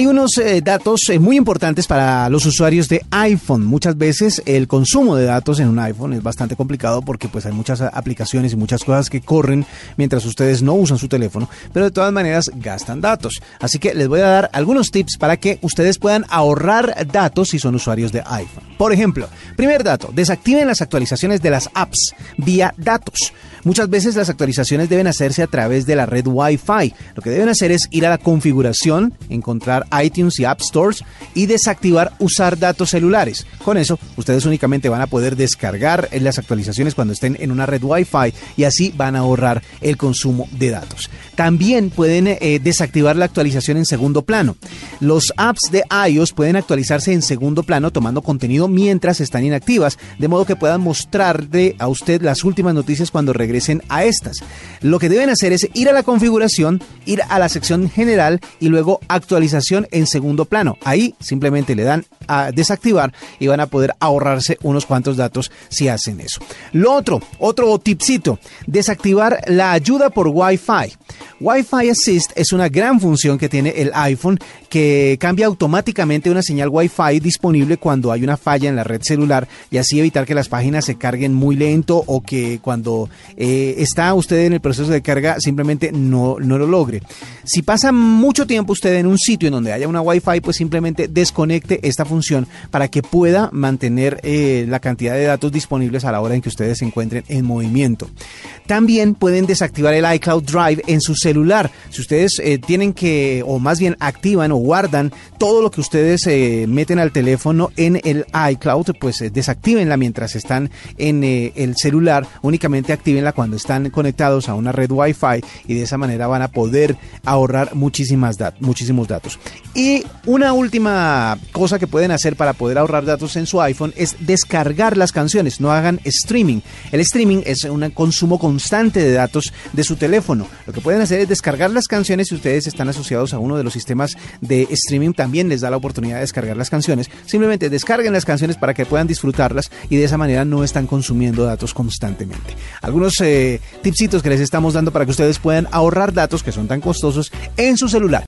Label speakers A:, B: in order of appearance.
A: Hay unos eh, datos eh, muy importantes para los usuarios de iPhone. Muchas veces el consumo de datos en un iPhone es bastante complicado porque pues hay muchas aplicaciones y muchas cosas que corren mientras ustedes no usan su teléfono, pero de todas maneras gastan datos. Así que les voy a dar algunos tips para que ustedes puedan ahorrar datos si son usuarios de iPhone. Por ejemplo, primer dato, desactiven las actualizaciones de las apps vía datos. Muchas veces las actualizaciones deben hacerse a través de la red Wi-Fi. Lo que deben hacer es ir a la configuración, encontrar iTunes y App Stores y desactivar usar datos celulares. Con eso, ustedes únicamente van a poder descargar las actualizaciones cuando estén en una red Wi-Fi y así van a ahorrar el consumo de datos. También pueden eh, desactivar la actualización en segundo plano. Los apps de iOS pueden actualizarse en segundo plano tomando contenido mientras están inactivas, de modo que puedan mostrarle a usted las últimas noticias cuando regresen a estas. Lo que deben hacer es ir a la configuración, ir a la sección general y luego actualización en segundo plano. Ahí simplemente le dan a desactivar y van a poder ahorrarse unos cuantos datos si hacen eso. Lo otro, otro tipcito, desactivar la ayuda por Wi-Fi. Wi-Fi Assist es una gran función que tiene el iPhone que cambia automáticamente una señal Wi-Fi disponible cuando hay una falla en la red celular y así evitar que las páginas se carguen muy lento o que cuando eh, está usted en el proceso de carga simplemente no, no lo logre. Si pasa mucho tiempo usted en un sitio en donde haya una Wi-Fi, pues simplemente desconecte esta función para que pueda mantener eh, la cantidad de datos disponibles a la hora en que ustedes se encuentren en movimiento. También pueden desactivar el iCloud Drive en su celular. Si ustedes eh, tienen que, o más bien activan o guardan todo lo que ustedes eh, meten al teléfono en el iCloud, pues eh, mientras están en el celular. Únicamente actívenla cuando están conectados a una red Wi-Fi y de esa manera van a poder ahorrar muchísimas muchísimos datos. Y una última cosa que pueden hacer para poder ahorrar datos en su iPhone es descargar las canciones. No hagan streaming. El streaming es un consumo con constante de datos de su teléfono. Lo que pueden hacer es descargar las canciones si ustedes están asociados a uno de los sistemas de streaming también les da la oportunidad de descargar las canciones. Simplemente descarguen las canciones para que puedan disfrutarlas y de esa manera no están consumiendo datos constantemente. Algunos eh, tipsitos que les estamos dando para que ustedes puedan ahorrar datos que son tan costosos en su celular.